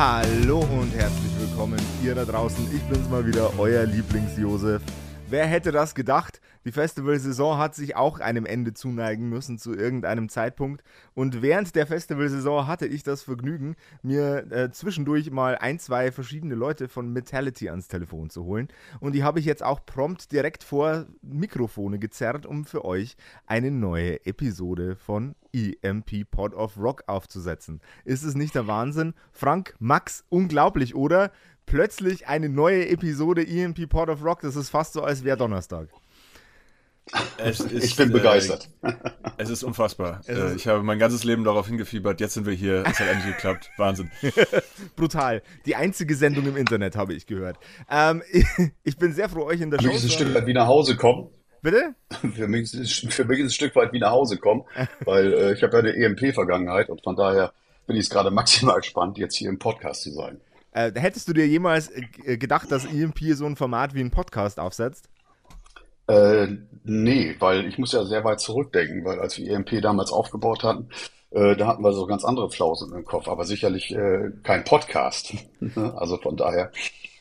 Hallo und herzlich willkommen ihr da draußen. Ich bin's mal wieder, euer Lieblings-Josef. Wer hätte das gedacht? Die Festivalsaison hat sich auch einem Ende zuneigen müssen zu irgendeinem Zeitpunkt. Und während der Festivalsaison hatte ich das Vergnügen, mir äh, zwischendurch mal ein, zwei verschiedene Leute von Metality ans Telefon zu holen. Und die habe ich jetzt auch prompt direkt vor Mikrofone gezerrt, um für euch eine neue Episode von EMP Pod of Rock aufzusetzen. Ist es nicht der Wahnsinn? Frank, Max, unglaublich, oder? plötzlich eine neue Episode EMP Port of Rock. Das ist fast so, als wäre Donnerstag. Ist, ich bin begeistert. Äh, es ist unfassbar. Es ist ich habe mein ganzes Leben darauf hingefiebert. Jetzt sind wir hier. Es hat endlich geklappt. Wahnsinn. Brutal. Die einzige Sendung im Internet habe ich gehört. Ähm, ich, ich, bin sehr froh, euch in der Show. Für mich ist es ein Stück weit wie nach Hause kommen. Bitte? Für mich, ist, für mich ist es ein Stück weit wie nach Hause kommen, weil äh, ich habe ja eine EMP-Vergangenheit und von daher bin ich es gerade maximal gespannt, jetzt hier im Podcast zu sein. Äh, hättest du dir jemals äh, gedacht, dass EMP so ein Format wie ein Podcast aufsetzt? Äh, nee, weil ich muss ja sehr weit zurückdenken, weil als wir EMP damals aufgebaut hatten, äh, da hatten wir so ganz andere Flausen im Kopf, aber sicherlich äh, kein Podcast. also von daher.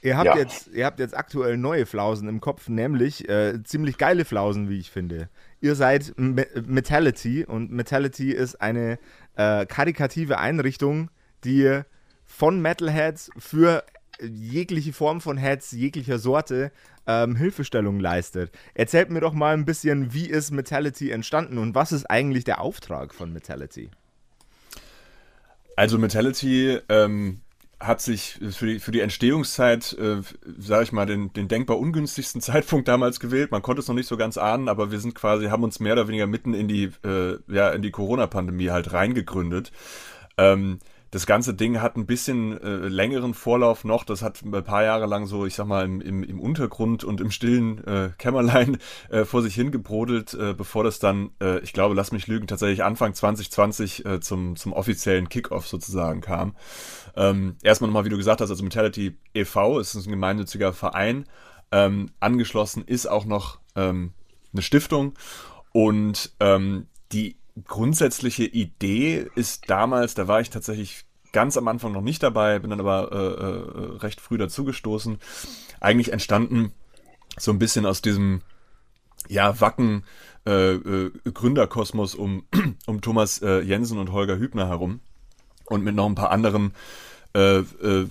Ihr habt, ja. jetzt, ihr habt jetzt aktuell neue Flausen im Kopf, nämlich äh, ziemlich geile Flausen, wie ich finde. Ihr seid Me Metality und Metality ist eine äh, karikative Einrichtung, die von Metalheads für jegliche Form von Heads, jeglicher Sorte, ähm, Hilfestellung leistet. Erzählt mir doch mal ein bisschen, wie ist Metality entstanden und was ist eigentlich der Auftrag von Metality? Also Metality ähm, hat sich für die, für die Entstehungszeit, äh, sage ich mal, den, den denkbar ungünstigsten Zeitpunkt damals gewählt. Man konnte es noch nicht so ganz ahnen, aber wir sind quasi, haben uns mehr oder weniger mitten in die, äh, ja, in die Corona-Pandemie halt reingegründet. Ähm, das ganze Ding hat ein bisschen äh, längeren Vorlauf noch. Das hat ein paar Jahre lang so, ich sag mal, im, im, im Untergrund und im stillen äh, Kämmerlein äh, vor sich hingebrodelt, äh, bevor das dann, äh, ich glaube, lass mich lügen, tatsächlich Anfang 2020 äh, zum, zum offiziellen Kickoff sozusagen kam. Ähm, erstmal nochmal, wie du gesagt hast, also Mentality e.V. ist ein gemeinnütziger Verein. Ähm, angeschlossen ist auch noch ähm, eine Stiftung und ähm, die grundsätzliche Idee ist damals, da war ich tatsächlich ganz am Anfang noch nicht dabei, bin dann aber äh, äh, recht früh dazugestoßen, eigentlich entstanden so ein bisschen aus diesem ja, Wacken äh, äh, Gründerkosmos um, um Thomas äh, Jensen und Holger Hübner herum und mit noch ein paar anderen äh, äh,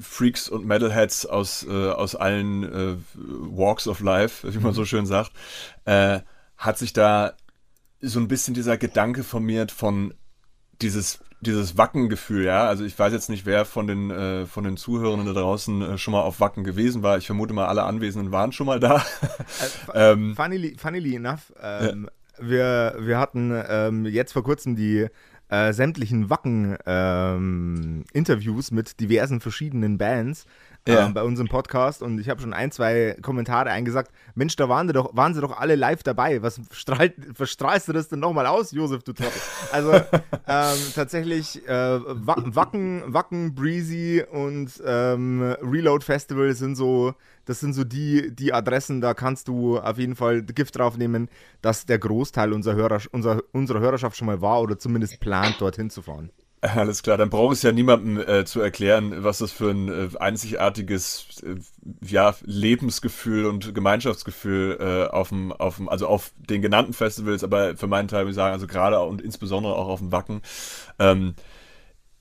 Freaks und Metalheads aus, äh, aus allen äh, Walks of Life, wie man so schön sagt, äh, hat sich da so ein bisschen dieser Gedanke formiert von dieses dieses Wackengefühl, ja. Also ich weiß jetzt nicht, wer von den äh, von den Zuhörern da draußen äh, schon mal auf Wacken gewesen war. Ich vermute mal, alle Anwesenden waren schon mal da. Äh, ähm, funnily, funnily enough, ähm, ja. wir wir hatten ähm, jetzt vor kurzem die äh, sämtlichen Wacken-Interviews ähm, mit diversen verschiedenen Bands ja. ähm, bei unserem Podcast und ich habe schon ein, zwei Kommentare eingesagt. Mensch, da waren, doch, waren sie doch alle live dabei. Was strahlt, verstrahlst du das denn nochmal aus, Josef, du Trottel? Also ähm, tatsächlich äh, Wacken, Wacken, Breezy und ähm, Reload Festival sind so, das sind so die, die Adressen, da kannst du auf jeden Fall Gift drauf nehmen, dass der Großteil unserer, Hörer, unserer, unserer Hörerschaft schon mal war oder zumindest plant, dorthin zu fahren. Alles klar, dann braucht es ja niemandem äh, zu erklären, was das für ein äh, einzigartiges äh, ja, Lebensgefühl und Gemeinschaftsgefühl äh, auf dem, auf dem, also auf den genannten Festivals, aber für meinen Teil würde ich sagen, also gerade und insbesondere auch auf dem Wacken, ähm,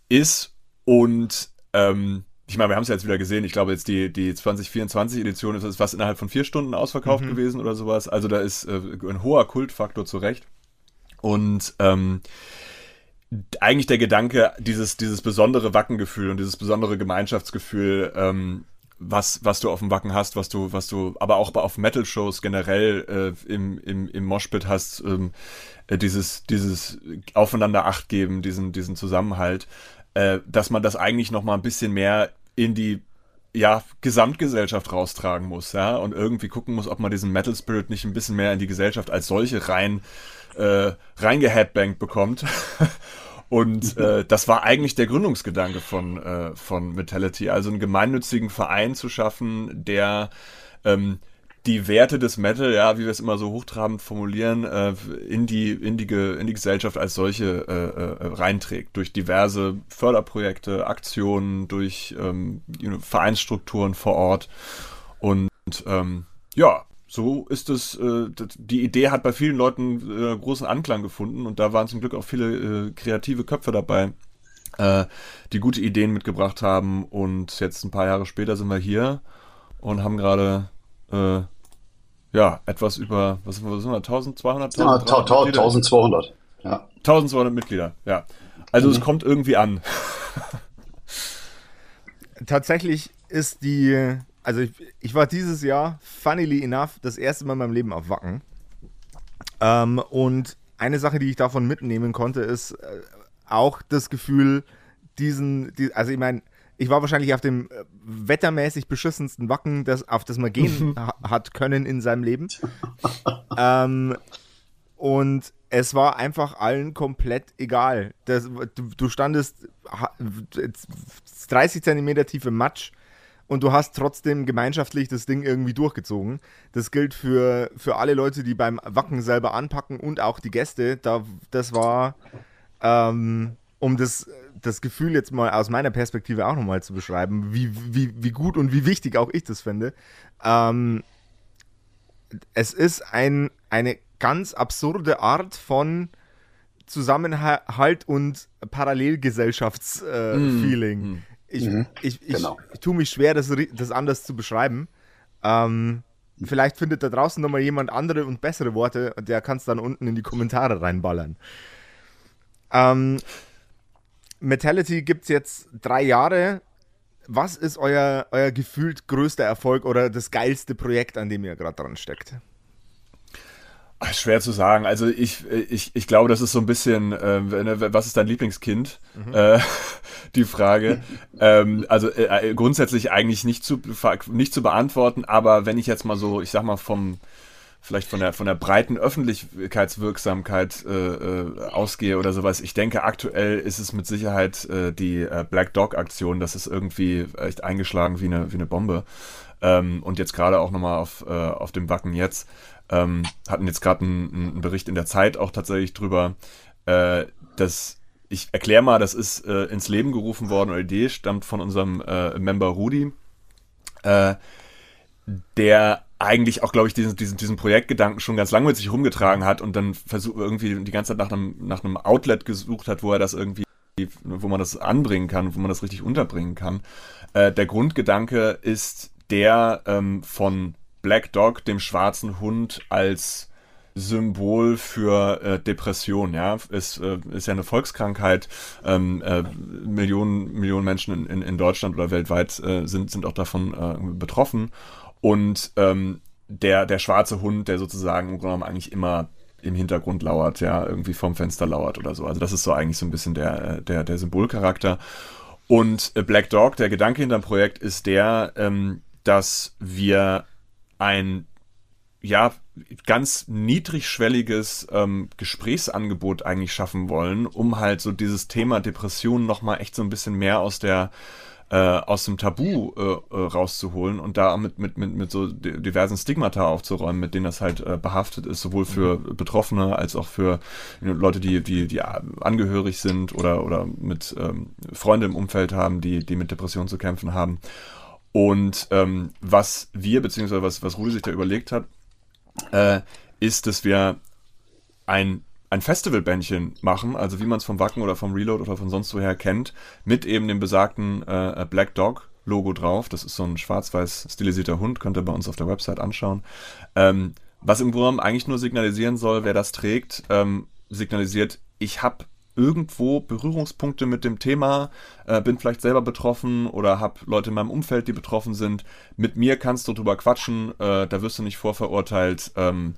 ist und ähm, ich meine, wir haben es ja jetzt wieder gesehen, ich glaube jetzt die, die 2024-Edition ist fast innerhalb von vier Stunden ausverkauft mhm. gewesen oder sowas. Also da ist äh, ein hoher Kultfaktor zurecht. Und ähm, eigentlich der Gedanke, dieses, dieses besondere Wackengefühl und dieses besondere Gemeinschaftsgefühl ähm, was, was du auf dem Wacken hast, was du, was du, aber auch auf Metal-Shows generell äh, im, im, im Moshpit hast, ähm, äh, dieses, dieses Aufeinander Acht geben, diesen, diesen Zusammenhalt, äh, dass man das eigentlich noch mal ein bisschen mehr in die ja, Gesamtgesellschaft raustragen muss, ja, und irgendwie gucken muss, ob man diesen Metal Spirit nicht ein bisschen mehr in die Gesellschaft als solche rein, äh, reingeheadbankt bekommt. Und äh, das war eigentlich der Gründungsgedanke von, äh, von Metality, also einen gemeinnützigen Verein zu schaffen, der ähm, die Werte des Metal, ja, wie wir es immer so hochtrabend formulieren, äh, in, die, in, die, in die Gesellschaft als solche äh, äh, reinträgt. Durch diverse Förderprojekte, Aktionen, durch ähm, Vereinsstrukturen vor Ort. Und ähm, ja, so ist es, äh, die Idee hat bei vielen Leuten äh, großen Anklang gefunden und da waren zum Glück auch viele äh, kreative Köpfe dabei, äh, die gute Ideen mitgebracht haben und jetzt ein paar Jahre später sind wir hier und haben gerade äh, ja, etwas über, was sind wir, 1200? Ja, 1200, ja. 1200 Mitglieder, ja. Also mhm. es kommt irgendwie an. Tatsächlich ist die also ich, ich, war dieses Jahr, funnily enough, das erste Mal in meinem Leben auf Wacken. Ähm, und eine Sache, die ich davon mitnehmen konnte, ist äh, auch das Gefühl, diesen, die, also ich meine, ich war wahrscheinlich auf dem äh, wettermäßig beschissensten Wacken, das, auf das man gehen ha hat können in seinem Leben. ähm, und es war einfach allen komplett egal. Das, du, du standest 30 Zentimeter tiefe Matsch und du hast trotzdem gemeinschaftlich das Ding irgendwie durchgezogen. Das gilt für, für alle Leute, die beim Wacken selber anpacken und auch die Gäste. Da, das war, ähm, um das, das Gefühl jetzt mal aus meiner Perspektive auch nochmal zu beschreiben, wie, wie, wie gut und wie wichtig auch ich das finde. Ähm, es ist ein, eine ganz absurde Art von Zusammenhalt und Parallelgesellschaftsfeeling. Äh, mm, mm. Ich, mhm, ich, ich, genau. ich tue mich schwer, das, das anders zu beschreiben. Ähm, vielleicht findet da draußen nochmal jemand andere und bessere Worte und der kann es dann unten in die Kommentare reinballern. Ähm, Metality gibt es jetzt drei Jahre. Was ist euer, euer gefühlt größter Erfolg oder das geilste Projekt, an dem ihr gerade dran steckt? Schwer zu sagen. Also ich, ich, ich glaube, das ist so ein bisschen, äh, was ist dein Lieblingskind? Mhm. Äh, die Frage. ähm, also äh, äh, grundsätzlich eigentlich nicht zu, nicht zu beantworten, aber wenn ich jetzt mal so, ich sag mal, vom vielleicht von der von der breiten Öffentlichkeitswirksamkeit äh, äh, ausgehe oder sowas. Ich denke, aktuell ist es mit Sicherheit die Black Dog Aktion. Das ist irgendwie echt eingeschlagen wie eine wie eine Bombe. Ähm, und jetzt gerade auch nochmal auf äh, auf dem Wacken jetzt ähm, hatten jetzt gerade einen, einen, Bericht in der Zeit auch tatsächlich drüber, äh, dass ich erkläre mal, das ist äh, ins Leben gerufen worden, oder Idee stammt von unserem äh, Member Rudi, äh, der eigentlich auch, glaube ich, diesen, diesen, diesen Projektgedanken schon ganz lange mit sich rumgetragen hat und dann versucht irgendwie die ganze Zeit nach einem, nach einem Outlet gesucht hat, wo er das irgendwie, wo man das anbringen kann, wo man das richtig unterbringen kann. Äh, der Grundgedanke ist der ähm, von Black Dog, dem schwarzen Hund, als Symbol für äh, Depression, ja, ist, äh, ist ja eine Volkskrankheit. Ähm, äh, Millionen, Millionen Menschen in, in, Deutschland oder weltweit äh, sind, sind auch davon äh, betroffen. Und ähm, der, der schwarze Hund, der sozusagen im Grunde genommen eigentlich immer im Hintergrund lauert, ja, irgendwie vorm Fenster lauert oder so. Also das ist so eigentlich so ein bisschen der, der, der Symbolcharakter. Und äh, Black Dog, der Gedanke hinter dem Projekt ist der, ähm, dass wir ein ja ganz niedrigschwelliges ähm, Gesprächsangebot eigentlich schaffen wollen, um halt so dieses Thema Depression noch mal echt so ein bisschen mehr aus der äh, aus dem Tabu äh, äh, rauszuholen und da mit, mit, mit, mit so diversen Stigmata aufzuräumen, mit denen das halt äh, behaftet ist, sowohl für. Betroffene als auch für Leute, die, die, die angehörig sind oder, oder mit ähm, Freunde im Umfeld haben, die, die mit Depressionen zu kämpfen haben. Und ähm, was wir, beziehungsweise was, was Rudi sich da überlegt hat, äh, ist, dass wir ein, ein Festivalbändchen machen, also wie man es vom Wacken oder vom Reload oder von sonst woher kennt, mit eben dem besagten äh, Black Dog Logo drauf. Das ist so ein schwarz-weiß stilisierter Hund, könnt ihr bei uns auf der Website anschauen. Ähm, was im Grunde eigentlich nur signalisieren soll, wer das trägt, ähm, signalisiert, ich habe irgendwo Berührungspunkte mit dem Thema, äh, bin vielleicht selber betroffen oder habe Leute in meinem Umfeld, die betroffen sind. Mit mir kannst du drüber quatschen, äh, da wirst du nicht vorverurteilt. Ähm,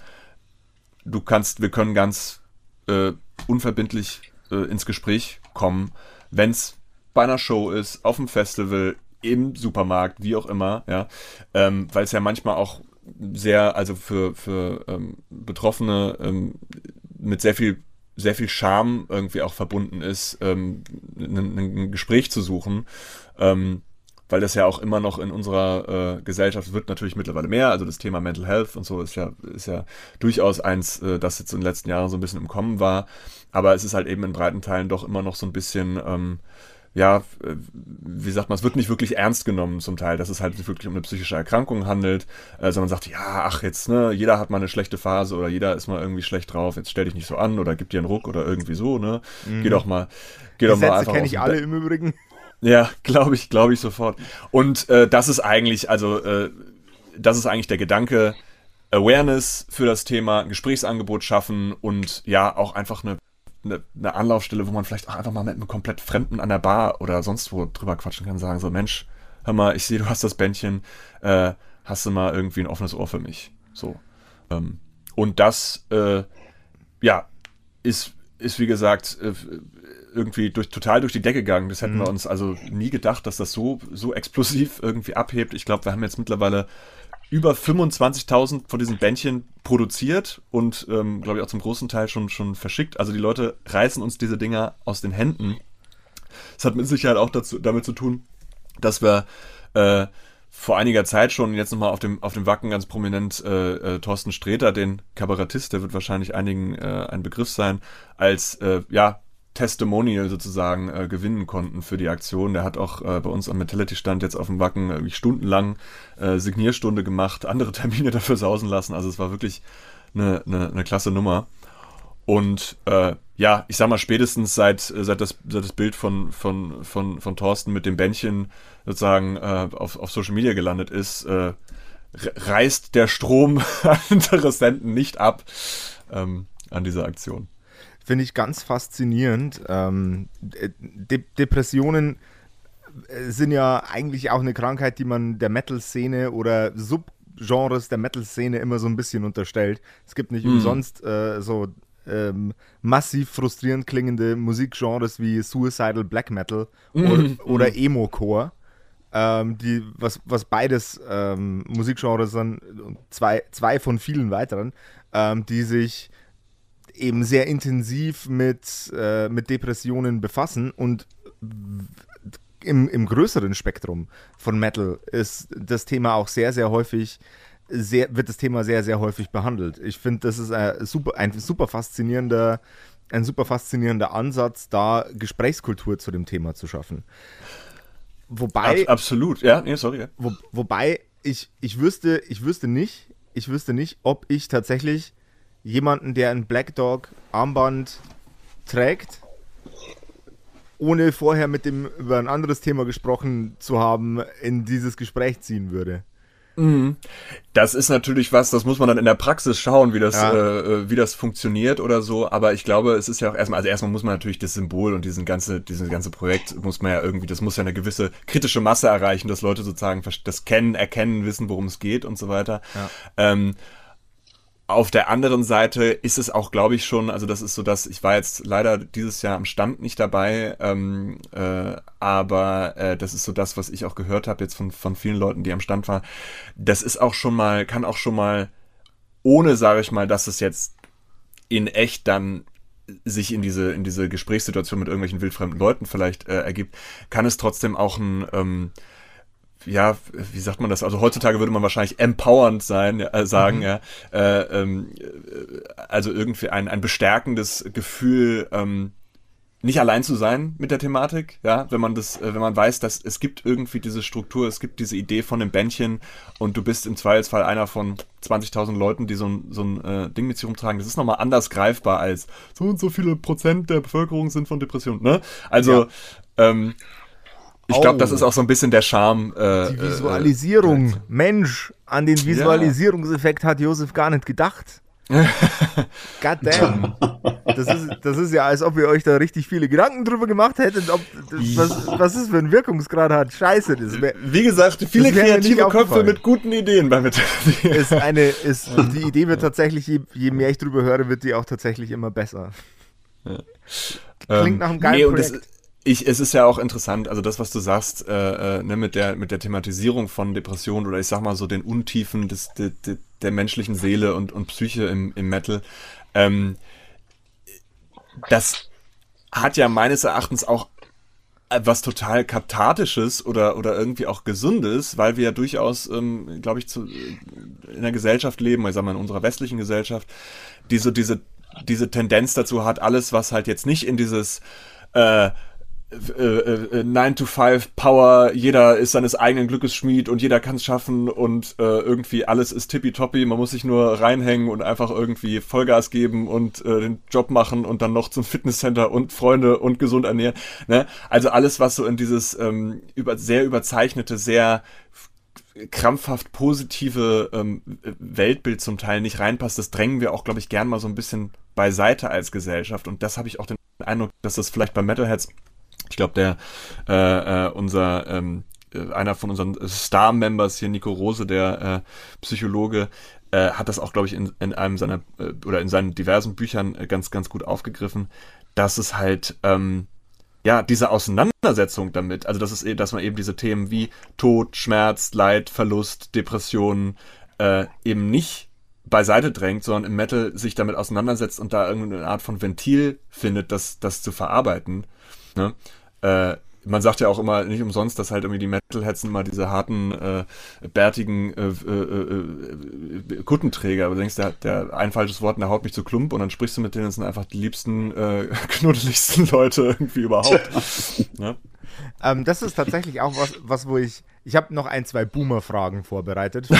du kannst, wir können ganz äh, unverbindlich äh, ins Gespräch kommen, wenn es bei einer Show ist, auf dem Festival, im Supermarkt, wie auch immer, ja, ähm, weil es ja manchmal auch sehr, also für, für ähm, Betroffene ähm, mit sehr viel, sehr viel Scham irgendwie auch verbunden ist, ähm, ein, ein Gespräch zu suchen. Ähm, weil das ja auch immer noch in unserer äh, Gesellschaft wird natürlich mittlerweile mehr. Also das Thema Mental Health und so ist ja, ist ja durchaus eins, äh, das jetzt in den letzten Jahren so ein bisschen im Kommen war. Aber es ist halt eben in breiten Teilen doch immer noch so ein bisschen ähm, ja, äh, wie sagt man, es wird nicht wirklich ernst genommen zum Teil, dass es halt wirklich um eine psychische Erkrankung handelt, äh, sondern man sagt, ja, ach jetzt, ne, jeder hat mal eine schlechte Phase oder jeder ist mal irgendwie schlecht drauf, jetzt stell dich nicht so an oder gib dir einen Ruck oder irgendwie so, ne, mhm. geh doch mal, geh doch mal einfach kenne ich alle im Übrigen. Ja, glaube ich, glaube ich sofort. Und äh, das ist eigentlich, also, äh, das ist eigentlich der Gedanke, Awareness für das Thema, ein Gesprächsangebot schaffen und ja, auch einfach eine eine, eine Anlaufstelle, wo man vielleicht auch einfach mal mit einem komplett Fremden an der Bar oder sonst wo drüber quatschen kann, sagen so, Mensch, hör mal, ich sehe, du hast das Bändchen, äh, hast du mal irgendwie ein offenes Ohr für mich? So. Ähm, und das, äh, ja, ist, ist wie gesagt, äh, irgendwie durch, total durch die Decke gegangen. Das hätten mhm. wir uns also nie gedacht, dass das so, so explosiv irgendwie abhebt. Ich glaube, wir haben jetzt mittlerweile über 25.000 von diesen Bändchen produziert und, ähm, glaube ich, auch zum großen Teil schon, schon verschickt. Also die Leute reißen uns diese Dinger aus den Händen. Das hat mit Sicherheit auch dazu, damit zu tun, dass wir äh, vor einiger Zeit schon jetzt nochmal auf dem, auf dem Wacken ganz prominent äh, äh, Thorsten Sträter, den Kabarettist, der wird wahrscheinlich einigen äh, ein Begriff sein, als äh, ja, Testimonial sozusagen äh, gewinnen konnten für die Aktion. Der hat auch äh, bei uns am Mentality-Stand jetzt auf dem Wacken äh, stundenlang äh, Signierstunde gemacht, andere Termine dafür sausen lassen. Also es war wirklich eine, eine, eine klasse Nummer. Und äh, ja, ich sag mal, spätestens seit, seit, das, seit das Bild von, von, von, von Thorsten mit dem Bändchen sozusagen äh, auf, auf Social Media gelandet ist, äh, reißt der Strom an Interessenten nicht ab ähm, an dieser Aktion finde ich ganz faszinierend. Ähm, De Depressionen äh, sind ja eigentlich auch eine Krankheit, die man der Metal-Szene oder Subgenres der Metal-Szene immer so ein bisschen unterstellt. Es gibt nicht mhm. umsonst äh, so ähm, massiv frustrierend klingende Musikgenres wie Suicidal Black Metal mhm. oder, oder mhm. Emo-Core. Ähm, die, was, was beides ähm, Musikgenres sind, zwei, zwei von vielen weiteren, ähm, die sich eben sehr intensiv mit, äh, mit Depressionen befassen und im, im größeren Spektrum von Metal ist das Thema auch sehr, sehr häufig sehr, wird das Thema sehr, sehr häufig behandelt. Ich finde, das ist ein super, ein super faszinierender, ein super faszinierender Ansatz, da Gesprächskultur zu dem Thema zu schaffen. Wobei. Ab, absolut, ja, nee, sorry. Ja. Wo, wobei ich, ich wüsste, ich wüsste nicht, ich wüsste nicht, ob ich tatsächlich jemanden, der ein Black Dog Armband trägt, ohne vorher mit dem über ein anderes Thema gesprochen zu haben, in dieses Gespräch ziehen würde. Mhm. Das ist natürlich was, das muss man dann in der Praxis schauen, wie das, ja. äh, äh wie das funktioniert oder so. Aber ich glaube, es ist ja auch erstmal, also erstmal muss man natürlich das Symbol und diesen ganze, dieses ganze Projekt muss man ja irgendwie, das muss ja eine gewisse kritische Masse erreichen, dass Leute sozusagen das kennen, erkennen, wissen, worum es geht und so weiter. Ja. Ähm, auf der anderen Seite ist es auch, glaube ich, schon, also das ist so, dass ich war jetzt leider dieses Jahr am Stand nicht dabei, ähm, äh, aber äh, das ist so das, was ich auch gehört habe jetzt von, von vielen Leuten, die am Stand waren. Das ist auch schon mal, kann auch schon mal, ohne, sage ich mal, dass es jetzt in echt dann sich in diese, in diese Gesprächssituation mit irgendwelchen wildfremden Leuten vielleicht äh, ergibt, kann es trotzdem auch ein, ähm, ja, wie sagt man das? Also heutzutage würde man wahrscheinlich empowernd sein, äh, sagen, mhm. ja. Äh, ähm, also irgendwie ein, ein bestärkendes Gefühl, ähm, nicht allein zu sein mit der Thematik, ja, wenn man das, äh, wenn man weiß, dass es gibt irgendwie diese Struktur, es gibt diese Idee von dem Bändchen und du bist im Zweifelsfall einer von 20.000 Leuten, die so ein, so ein äh, Ding mit sich rumtragen. Das ist nochmal anders greifbar als so und so viele Prozent der Bevölkerung sind von Depressionen, ne? Also, ja. ähm, ich glaube, das ist auch so ein bisschen der Charme. Äh, die äh, Visualisierung. Äh, Mensch, an den Visualisierungseffekt ja. hat Josef gar nicht gedacht. God damn. Das ist, das ist ja, als ob ihr euch da richtig viele Gedanken drüber gemacht hättet, ob was, was es für einen Wirkungsgrad hat. Scheiße, das wär, Wie gesagt, viele kreative Köpfe mit guten Ideen bei Metallica. Ist eine, ist, die Idee wird tatsächlich, je, je, mehr ich drüber höre, wird die auch tatsächlich immer besser. Ja. Klingt ähm, nach einem geilen nee, Projekt. Ich, es ist ja auch interessant, also das, was du sagst, äh, äh, ne, mit der mit der Thematisierung von Depressionen oder ich sag mal so den Untiefen des, de, de, der menschlichen Seele und, und Psyche im, im Metal, ähm, das hat ja meines Erachtens auch was total kathartisches oder oder irgendwie auch gesundes, weil wir ja durchaus, ähm, glaube ich, zu, in einer Gesellschaft leben, ich sag mal in unserer westlichen Gesellschaft, die so diese diese Tendenz dazu hat, alles, was halt jetzt nicht in dieses äh, 9 äh, äh, to 5 Power, jeder ist seines eigenen Glückes Schmied und jeder kann es schaffen und äh, irgendwie alles ist tippitoppi, man muss sich nur reinhängen und einfach irgendwie Vollgas geben und äh, den Job machen und dann noch zum Fitnesscenter und Freunde und gesund ernähren. Ne? Also alles, was so in dieses ähm, über, sehr überzeichnete, sehr krampfhaft positive ähm, Weltbild zum Teil nicht reinpasst, das drängen wir auch, glaube ich, gern mal so ein bisschen beiseite als Gesellschaft. Und das habe ich auch den Eindruck, dass das vielleicht bei Metalheads ich glaube, der äh, äh, unser ähm, äh, einer von unseren Star-Members hier, Nico Rose, der äh, Psychologe, äh, hat das auch, glaube ich, in, in einem seiner äh, oder in seinen diversen Büchern äh, ganz, ganz gut aufgegriffen, dass es halt ähm, ja diese Auseinandersetzung damit, also dass es eh, dass man eben diese Themen wie Tod, Schmerz, Leid, Verlust, Depressionen äh, eben nicht beiseite drängt, sondern im Metal sich damit auseinandersetzt und da irgendeine Art von Ventil findet, das, das zu verarbeiten. Ne? äh, man sagt ja auch immer nicht umsonst, dass halt irgendwie die Metalheads immer diese harten, äh, bärtigen äh, äh, äh, Kuttenträger. Aber du denkst, der, der ein falsches Wort, der haut mich zu Klump und dann sprichst du mit denen, das sind einfach die liebsten, äh, knuddeligsten Leute irgendwie überhaupt. ja? ähm, das ist tatsächlich auch was, was wo ich, ich habe noch ein, zwei Boomer-Fragen vorbereitet für,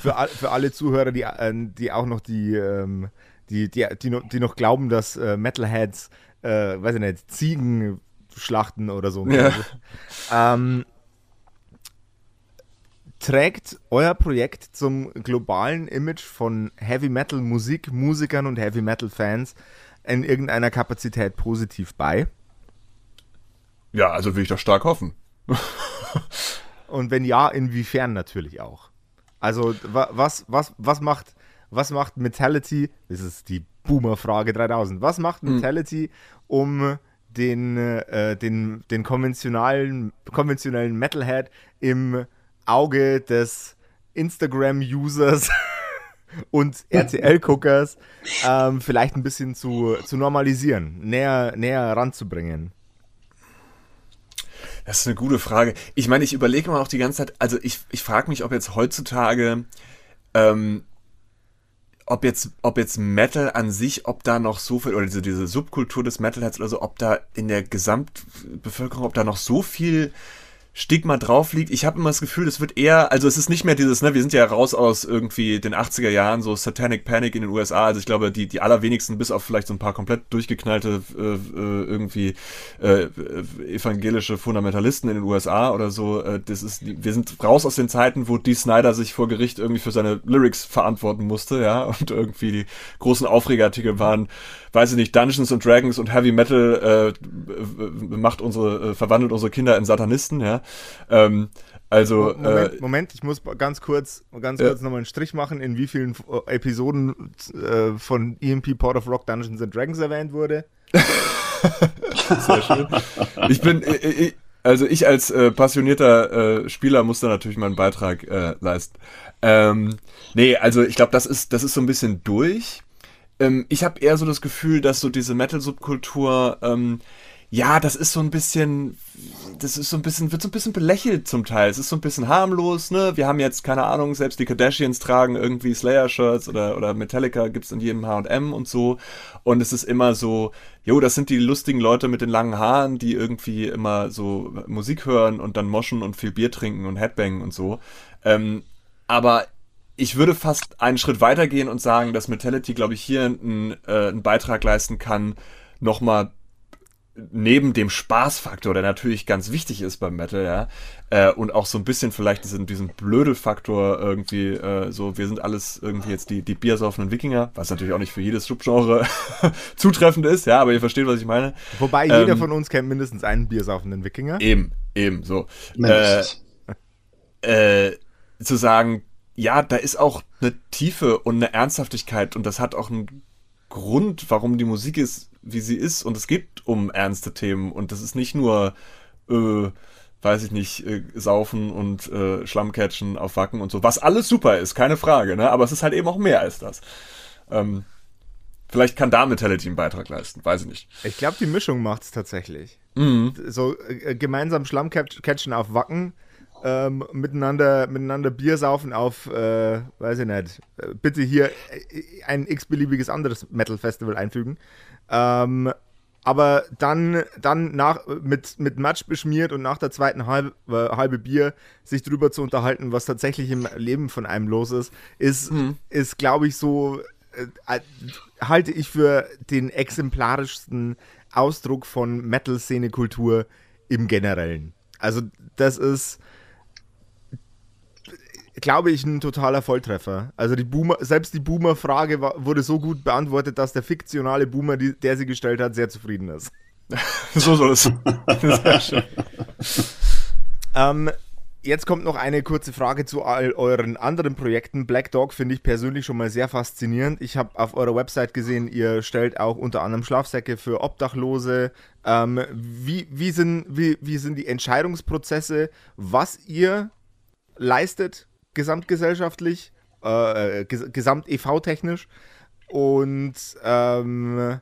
für, für, alle Zuhörer, die, äh, die auch noch die, ähm, die, die, die, noch, die noch glauben, dass äh, Metalheads, äh, weiß ich nicht, Ziegen Schlachten oder so. Ja. Ähm, trägt euer Projekt zum globalen Image von Heavy Metal Musik, Musikern und Heavy Metal Fans in irgendeiner Kapazität positiv bei? Ja, also will ich das stark hoffen. und wenn ja, inwiefern natürlich auch? Also was, was, was macht was macht Metality, das ist die Boomer-Frage 3000, was macht hm. Metality, um den, äh, den, den konventionalen, konventionellen Metalhead im Auge des Instagram-Users und RTL-Guckers ähm, vielleicht ein bisschen zu, zu normalisieren, näher, näher ranzubringen? Das ist eine gute Frage. Ich meine, ich überlege mal auch die ganze Zeit, also ich, ich frage mich, ob jetzt heutzutage ähm, ob jetzt, ob jetzt Metal an sich, ob da noch so viel, oder diese, diese Subkultur des Metalheads oder so, ob da in der Gesamtbevölkerung, ob da noch so viel Stigma drauf liegt. Ich habe immer das Gefühl, es wird eher, also es ist nicht mehr dieses, ne, wir sind ja raus aus irgendwie den 80er Jahren, so Satanic Panic in den USA. Also ich glaube, die, die allerwenigsten, bis auf vielleicht so ein paar komplett durchgeknallte äh, äh irgendwie äh, evangelische Fundamentalisten in den USA oder so, äh, das ist, wir sind raus aus den Zeiten, wo Dee Snyder sich vor Gericht irgendwie für seine Lyrics verantworten musste, ja, und irgendwie die großen Aufregerartikel waren, weiß ich nicht, Dungeons and Dragons und Heavy Metal äh, macht unsere, äh, verwandelt unsere Kinder in Satanisten, ja. Ähm, also, Moment, äh, Moment, ich muss ganz kurz, ganz kurz nochmal einen Strich machen, in wie vielen äh, Episoden äh, von EMP Port of Rock Dungeons and Dragons erwähnt wurde. Sehr schön. Ich bin, ich, äh, äh, also ich als äh, passionierter äh, Spieler muss da natürlich meinen Beitrag äh, leisten. Ähm, nee, also ich glaube, das ist, das ist so ein bisschen durch. Ähm, ich habe eher so das Gefühl, dass so diese Metal-Subkultur, ähm, ja, das ist so ein bisschen, das ist so ein bisschen, wird so ein bisschen belächelt zum Teil. Es ist so ein bisschen harmlos, ne? Wir haben jetzt, keine Ahnung, selbst die Kardashians tragen irgendwie Slayer-Shirts oder, oder Metallica gibt's in jedem H&M und so. Und es ist immer so, jo, das sind die lustigen Leute mit den langen Haaren, die irgendwie immer so Musik hören und dann moschen und viel Bier trinken und Headbangen und so. Ähm, aber ich würde fast einen Schritt weitergehen und sagen, dass Metality, glaube ich, hier einen, äh, einen Beitrag leisten kann, nochmal neben dem Spaßfaktor, der natürlich ganz wichtig ist beim Metal, ja, äh, und auch so ein bisschen vielleicht diesen, diesen Blödelfaktor irgendwie, äh, so, wir sind alles irgendwie jetzt die, die biersaufenden Wikinger, was natürlich auch nicht für jedes Subgenre zutreffend ist, ja, aber ihr versteht, was ich meine. Wobei jeder ähm, von uns kennt mindestens einen biersaufenden Wikinger. Eben, eben, so. Äh, äh, zu sagen, ja, da ist auch eine Tiefe und eine Ernsthaftigkeit und das hat auch einen Grund, warum die Musik ist, wie sie ist und es geht um ernste Themen und das ist nicht nur, äh, weiß ich nicht, äh, saufen und äh, Schlammcatchen auf Wacken und so, was alles super ist, keine Frage, ne? aber es ist halt eben auch mehr als das. Ähm, vielleicht kann da Metality einen Beitrag leisten, weiß ich nicht. Ich glaube, die Mischung macht es tatsächlich. Mhm. So äh, gemeinsam Schlammcatchen auf Wacken ähm, miteinander, miteinander Bier saufen auf, äh, weiß ich nicht, äh, bitte hier äh, ein x-beliebiges anderes Metal-Festival einfügen. Ähm, aber dann, dann nach, mit, mit Matsch beschmiert und nach der zweiten halbe, äh, halbe Bier sich drüber zu unterhalten, was tatsächlich im Leben von einem los ist, ist, mhm. ist glaube ich, so, äh, halte ich für den exemplarischsten Ausdruck von Metal-Szene-Kultur im Generellen. Also, das ist, glaube ich, ein totaler Volltreffer. Also die Boomer, selbst die Boomer-Frage wurde so gut beantwortet, dass der fiktionale Boomer, die, der sie gestellt hat, sehr zufrieden ist. so soll es. Sehr schön. ähm, jetzt kommt noch eine kurze Frage zu all euren anderen Projekten. Black Dog finde ich persönlich schon mal sehr faszinierend. Ich habe auf eurer Website gesehen, ihr stellt auch unter anderem Schlafsäcke für Obdachlose. Ähm, wie, wie, sind, wie, wie sind die Entscheidungsprozesse, was ihr leistet gesamtgesellschaftlich, äh, äh ges gesamt-EV-technisch. Und ähm,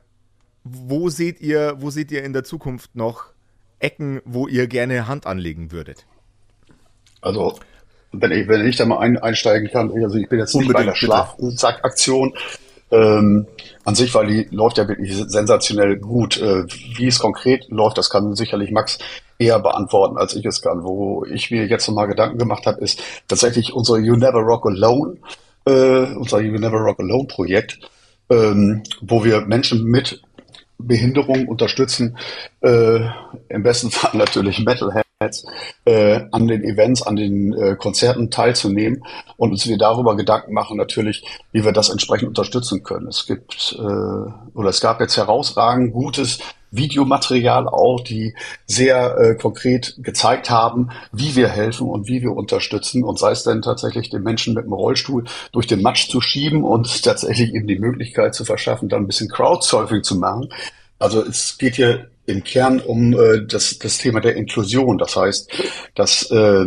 wo seht ihr, wo seht ihr in der Zukunft noch Ecken, wo ihr gerne Hand anlegen würdet? Also, wenn ich, wenn ich da mal ein, einsteigen kann, also ich bin jetzt nicht bei der Schlafsackaktion. Ähm, an sich, weil die läuft ja wirklich sensationell gut. Äh, wie es konkret läuft, das kann sicherlich Max eher beantworten, als ich es kann. Wo ich mir jetzt nochmal Gedanken gemacht habe, ist tatsächlich unser You Never Rock Alone, äh, unser You Never Rock Alone Projekt, ähm, wo wir Menschen mit Behinderung unterstützen, äh, im besten Fall natürlich Metalheads, äh, an den Events, an den äh, Konzerten teilzunehmen und uns wir darüber Gedanken machen natürlich, wie wir das entsprechend unterstützen können. Es gibt äh, oder es gab jetzt herausragend gutes Videomaterial auch, die sehr äh, konkret gezeigt haben, wie wir helfen und wie wir unterstützen und sei es denn tatsächlich den Menschen mit dem Rollstuhl durch den Matsch zu schieben und tatsächlich eben die Möglichkeit zu verschaffen, dann ein bisschen Crowdsurfing zu machen. Also es geht hier im Kern um äh, das, das Thema der Inklusion. Das heißt, dass äh,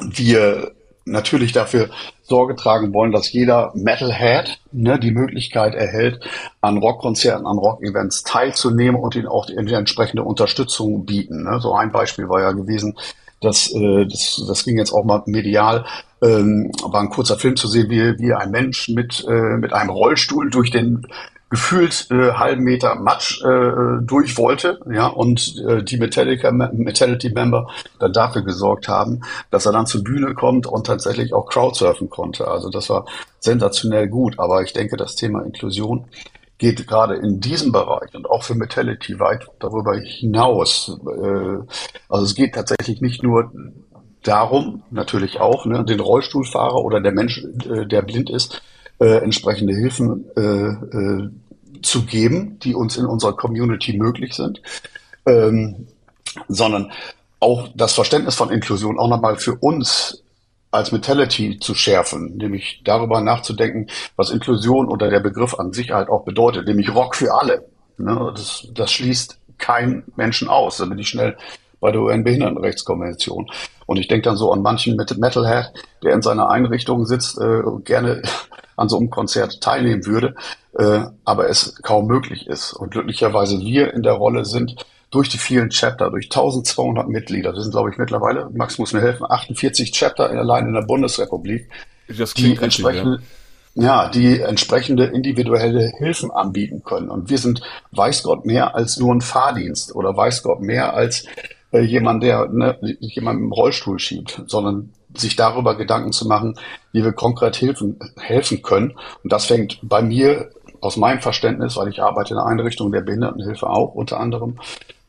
wir natürlich dafür Sorge tragen wollen, dass jeder Metalhead ne, die Möglichkeit erhält, an Rockkonzerten, an Rock-Events teilzunehmen und ihnen auch die, entsprechende Unterstützung bieten. Ne. So ein Beispiel war ja gewesen, dass äh, das, das ging jetzt auch mal medial, ähm, war ein kurzer Film zu sehen, wie, wie ein Mensch mit, äh, mit einem Rollstuhl durch den gefühlt äh, halben Meter Matsch äh, durch wollte, ja, und äh, die Metallica, Metality-Member dann dafür gesorgt haben, dass er dann zur Bühne kommt und tatsächlich auch Crowdsurfen konnte. Also das war sensationell gut. Aber ich denke, das Thema Inklusion geht gerade in diesem Bereich und auch für Metality weit darüber hinaus. Äh, also es geht tatsächlich nicht nur darum, natürlich auch, ne, den Rollstuhlfahrer oder der Mensch, äh, der blind ist, äh, entsprechende Hilfen äh, äh, zu geben, die uns in unserer Community möglich sind, ähm, sondern auch das Verständnis von Inklusion auch nochmal für uns als Mentality zu schärfen, nämlich darüber nachzudenken, was Inklusion oder der Begriff an sich halt auch bedeutet, nämlich Rock für alle. Ne? Das, das schließt keinen Menschen aus. Da bin ich schnell bei der UN-Behindertenrechtskonvention. Und ich denke dann so an manchen Metalhead, der in seiner Einrichtung sitzt, äh, gerne an so einem Konzert teilnehmen würde, äh, aber es kaum möglich ist. Und glücklicherweise wir in der Rolle sind, durch die vielen Chapter, durch 1200 Mitglieder, das sind glaube ich mittlerweile, Max muss mir helfen, 48 Chapter allein in der Bundesrepublik, das die entsprechend, ja. ja, die entsprechende individuelle Hilfen anbieten können. Und wir sind, weiß Gott, mehr als nur ein Fahrdienst oder weiß Gott mehr als äh, jemand, der ne, jemand im Rollstuhl schiebt, sondern sich darüber Gedanken zu machen, wie wir konkret helfen, helfen können. Und das fängt bei mir aus meinem Verständnis, weil ich arbeite in der Einrichtung der Behindertenhilfe auch unter anderem,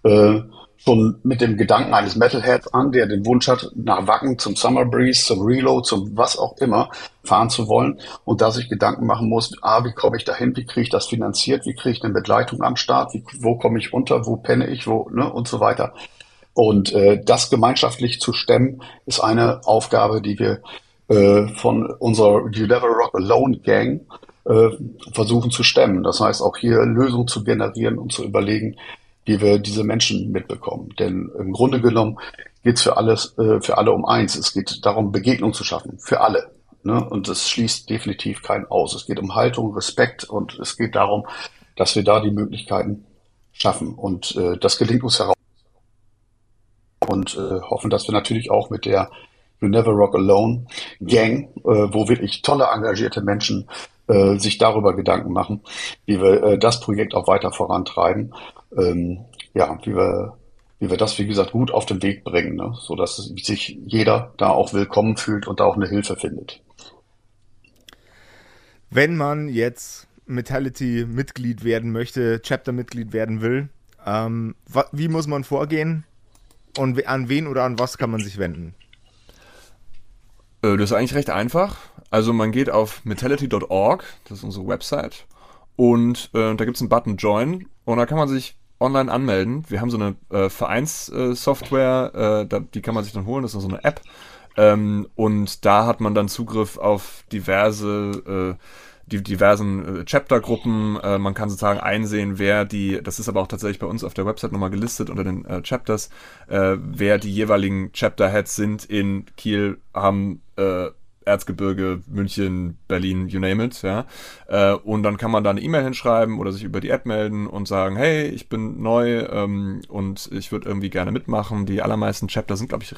äh, schon mit dem Gedanken eines Metalheads an, der den Wunsch hat, nach Wacken zum Summer Breeze, zum Reload, zum was auch immer fahren zu wollen. Und da sich Gedanken machen muss, ah, wie komme ich dahin, wie kriege ich das finanziert, wie kriege ich eine Begleitung am Start, wie, wo komme ich unter, wo penne ich, wo, ne, und so weiter. Und äh, das gemeinschaftlich zu stemmen, ist eine Aufgabe, die wir äh, von unserer You Never Rock Alone Gang äh, versuchen zu stemmen. Das heißt, auch hier Lösungen zu generieren und zu überlegen, wie wir diese Menschen mitbekommen. Denn im Grunde genommen geht es für alles, äh, für alle um eins. Es geht darum, Begegnung zu schaffen, für alle. Ne? Und das schließt definitiv keinen aus. Es geht um Haltung, Respekt und es geht darum, dass wir da die Möglichkeiten schaffen. Und äh, das gelingt uns heraus. Und äh, hoffen, dass wir natürlich auch mit der You Never Rock Alone Gang, äh, wo wirklich tolle, engagierte Menschen äh, sich darüber Gedanken machen, wie wir äh, das Projekt auch weiter vorantreiben. Ähm, ja, wie wir, wie wir das, wie gesagt, gut auf den Weg bringen, ne? sodass sich jeder da auch willkommen fühlt und da auch eine Hilfe findet. Wenn man jetzt Metality-Mitglied werden möchte, Chapter-Mitglied werden will, ähm, wie muss man vorgehen und an wen oder an was kann man sich wenden? Äh, das ist eigentlich recht einfach. Also man geht auf metality.org, das ist unsere Website, und äh, da gibt es einen Button Join und da kann man sich online anmelden. Wir haben so eine äh, Vereinssoftware, äh, die kann man sich dann holen, das ist so eine App. Ähm, und da hat man dann Zugriff auf diverse äh, die diversen äh, Chapter-Gruppen. Äh, man kann sozusagen einsehen, wer die, das ist aber auch tatsächlich bei uns auf der Website nochmal gelistet unter den äh, Chapters, äh, wer die jeweiligen Chapter-Heads sind in Kiel, äh, Erzgebirge, München, Berlin, you name it, ja. Äh, und dann kann man da eine E-Mail hinschreiben oder sich über die App melden und sagen, hey, ich bin neu ähm, und ich würde irgendwie gerne mitmachen. Die allermeisten Chapter sind, glaube ich,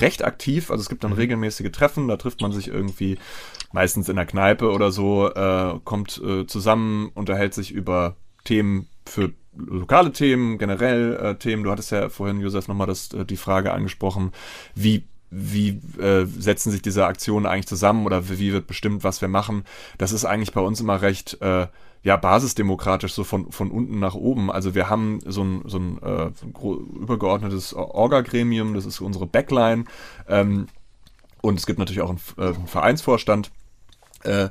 recht, aktiv. Also es gibt dann mhm. regelmäßige Treffen, da trifft man sich irgendwie meistens in der Kneipe oder so, äh, kommt äh, zusammen, unterhält sich über Themen für lokale Themen, generell äh, Themen. Du hattest ja vorhin, Josef, nochmal das, äh, die Frage angesprochen, wie wie äh, setzen sich diese Aktionen eigentlich zusammen oder wie wird bestimmt, was wir machen. Das ist eigentlich bei uns immer recht äh, ja basisdemokratisch, so von, von unten nach oben. Also wir haben so ein, so ein, äh, übergeordnetes Orga-Gremium, das ist unsere Backline. Ähm, und es gibt natürlich auch einen, äh, einen Vereinsvorstand. Äh,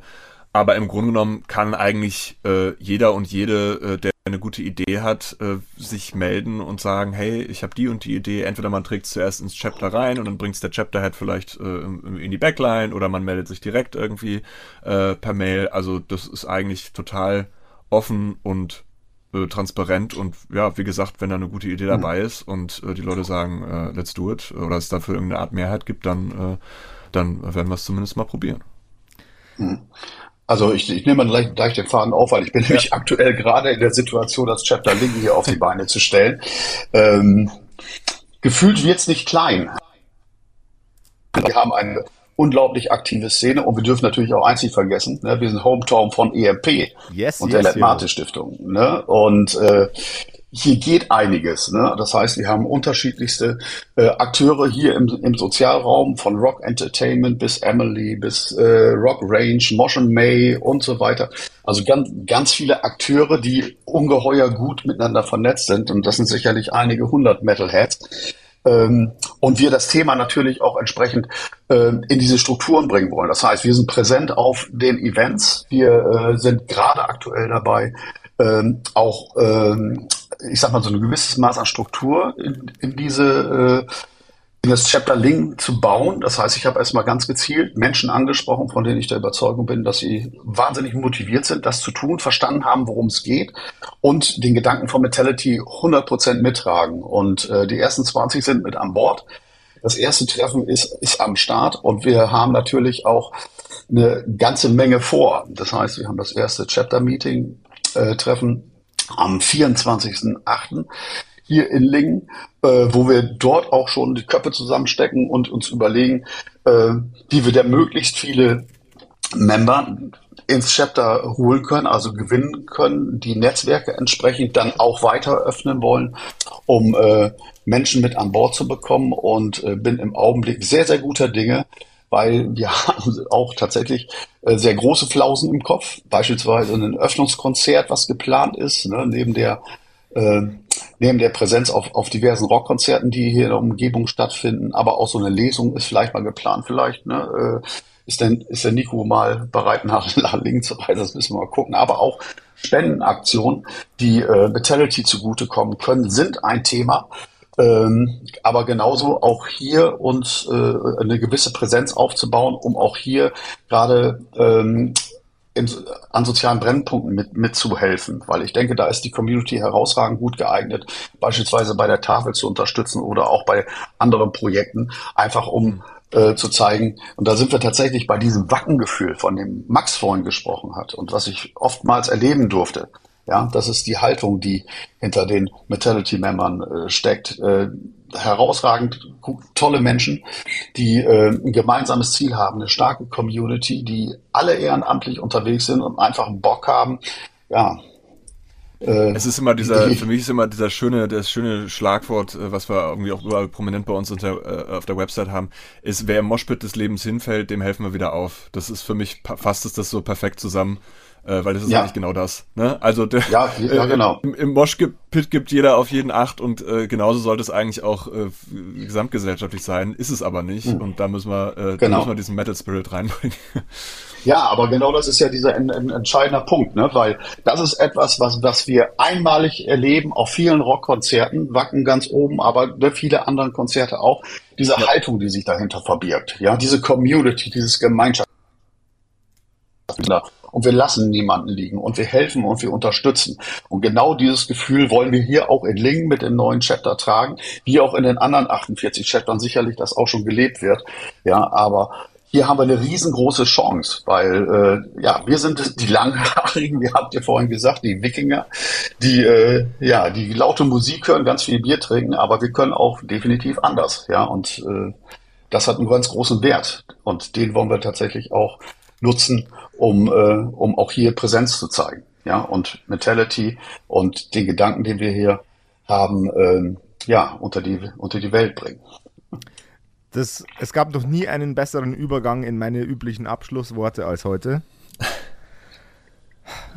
aber im Grunde genommen kann eigentlich äh, jeder und jede, äh, der eine gute Idee hat, äh, sich melden und sagen, hey, ich habe die und die Idee. Entweder man trägt es zuerst ins Chapter rein und dann bringt es der Chapter halt vielleicht äh, in die Backline oder man meldet sich direkt irgendwie äh, per Mail. Also das ist eigentlich total offen und äh, transparent und ja, wie gesagt, wenn da eine gute Idee mhm. dabei ist und äh, die Leute sagen, let's do it oder es dafür irgendeine Art Mehrheit gibt, dann, dann werden wir es zumindest mal probieren. Also ich, ich nehme mal gleich, gleich den Faden auf, weil ich bin ja. nämlich aktuell gerade in der Situation, das Chapter Link hier auf die Beine zu stellen. Ähm, gefühlt wird's nicht klein. Wir haben eine unglaublich aktive Szene und wir dürfen natürlich auch eins nicht vergessen, ne? wir sind Hometown von EMP yes, und yes, der Let Stiftung. Ne? Und äh, hier geht einiges. Ne? Das heißt, wir haben unterschiedlichste äh, Akteure hier im, im Sozialraum, von Rock Entertainment bis Emily, bis äh, Rock Range, Motion May und so weiter. Also ganz, ganz viele Akteure, die ungeheuer gut miteinander vernetzt sind. Und das sind sicherlich einige hundert Metalheads. Ähm, und wir das Thema natürlich auch entsprechend äh, in diese Strukturen bringen wollen. Das heißt, wir sind präsent auf den Events. Wir äh, sind gerade aktuell dabei, ähm, auch ähm, ich sag mal, so ein gewisses Maß an Struktur in, in diese äh, in das Chapter Link zu bauen. Das heißt, ich habe erstmal ganz gezielt Menschen angesprochen, von denen ich der Überzeugung bin, dass sie wahnsinnig motiviert sind, das zu tun, verstanden haben, worum es geht und den Gedanken von Metality 100% mittragen. Und äh, die ersten 20 sind mit an Bord. Das erste Treffen ist, ist am Start und wir haben natürlich auch eine ganze Menge vor. Das heißt, wir haben das erste Chapter-Meeting äh, am 24.08. hier in Lingen, äh, wo wir dort auch schon die Köpfe zusammenstecken und uns überlegen, äh, wie wir da möglichst viele Member ins Chapter holen können, also gewinnen können, die Netzwerke entsprechend dann auch weiter öffnen wollen, um äh, Menschen mit an Bord zu bekommen und äh, bin im Augenblick sehr, sehr guter Dinge, weil wir haben auch tatsächlich äh, sehr große Flausen im Kopf, beispielsweise ein Öffnungskonzert, was geplant ist, ne, neben der äh, neben der Präsenz auf, auf diversen Rockkonzerten, die hier in der Umgebung stattfinden, aber auch so eine Lesung ist vielleicht mal geplant, vielleicht, ne? Äh, ist denn, ist der Nico mal bereit, nach, links zu reisen? Das müssen wir mal gucken. Aber auch Spendenaktionen, die äh, Vitality zugutekommen können, sind ein Thema. Ähm, aber genauso auch hier uns äh, eine gewisse Präsenz aufzubauen, um auch hier gerade ähm, an sozialen Brennpunkten mit, mitzuhelfen, weil ich denke, da ist die Community herausragend gut geeignet, beispielsweise bei der Tafel zu unterstützen oder auch bei anderen Projekten, einfach um äh, zu zeigen. Und da sind wir tatsächlich bei diesem Wackengefühl, von dem Max vorhin gesprochen hat und was ich oftmals erleben durfte. Ja, das ist die Haltung, die hinter den Metality-Membern äh, steckt. Äh, herausragend tolle Menschen, die äh, ein gemeinsames Ziel haben, eine starke Community, die alle ehrenamtlich unterwegs sind und einfach Bock haben, ja, äh, es ist immer dieser, für mich ist immer dieser schöne, das schöne Schlagwort, äh, was wir irgendwie auch überall prominent bei uns unter, äh, auf der Website haben, ist, wer im Moshpit des Lebens hinfällt, dem helfen wir wieder auf. Das ist für mich, fasst es das so perfekt zusammen äh, weil das ist ja. eigentlich genau das. Ne? Also der, ja, ja, äh, genau. im, im Moshpit gibt jeder auf jeden acht und äh, genauso sollte es eigentlich auch äh, gesamtgesellschaftlich sein, ist es aber nicht mhm. und da müssen wir, äh, genau. da müssen wir diesen Metal Spirit reinbringen. Ja, aber genau das ist ja dieser en, en, entscheidender Punkt, ne? weil das ist etwas, was, was wir einmalig erleben auf vielen Rockkonzerten, Wacken ganz oben, aber ne, viele anderen Konzerte auch, diese ja. Haltung, die sich dahinter verbirgt, ja, diese Community, dieses Gemeinschaft und wir lassen niemanden liegen und wir helfen und wir unterstützen. Und genau dieses Gefühl wollen wir hier auch in Lingen mit dem neuen Chapter tragen, wie auch in den anderen 48 Chaptern sicherlich das auch schon gelebt wird. Ja, aber hier haben wir eine riesengroße Chance, weil äh, ja, wir sind die Langhaarigen, wie habt ihr vorhin gesagt, die Wikinger, die äh, ja, die laute Musik hören, ganz viel Bier trinken, aber wir können auch definitiv anders, ja, und äh, das hat einen ganz großen Wert und den wollen wir tatsächlich auch nutzen, um, äh, um auch hier Präsenz zu zeigen. Ja, und Mentality und den Gedanken, den wir hier haben, äh, ja, unter die, unter die Welt bringen. Das, es gab noch nie einen besseren Übergang in meine üblichen Abschlussworte als heute.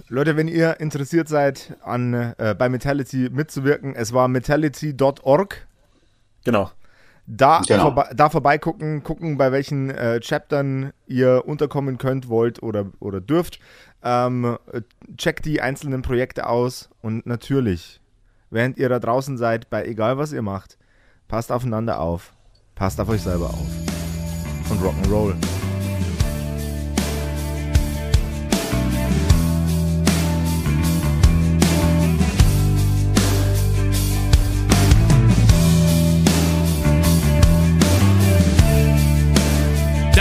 Leute, wenn ihr interessiert seid, an, äh, bei Metality mitzuwirken, es war metality.org. Genau. Da, genau. vorbe da vorbeigucken, gucken, bei welchen äh, Chaptern ihr unterkommen könnt, wollt oder, oder dürft. Ähm, checkt die einzelnen Projekte aus und natürlich, während ihr da draußen seid, bei egal was ihr macht, passt aufeinander auf, passt auf euch selber auf und Rock'n'Roll.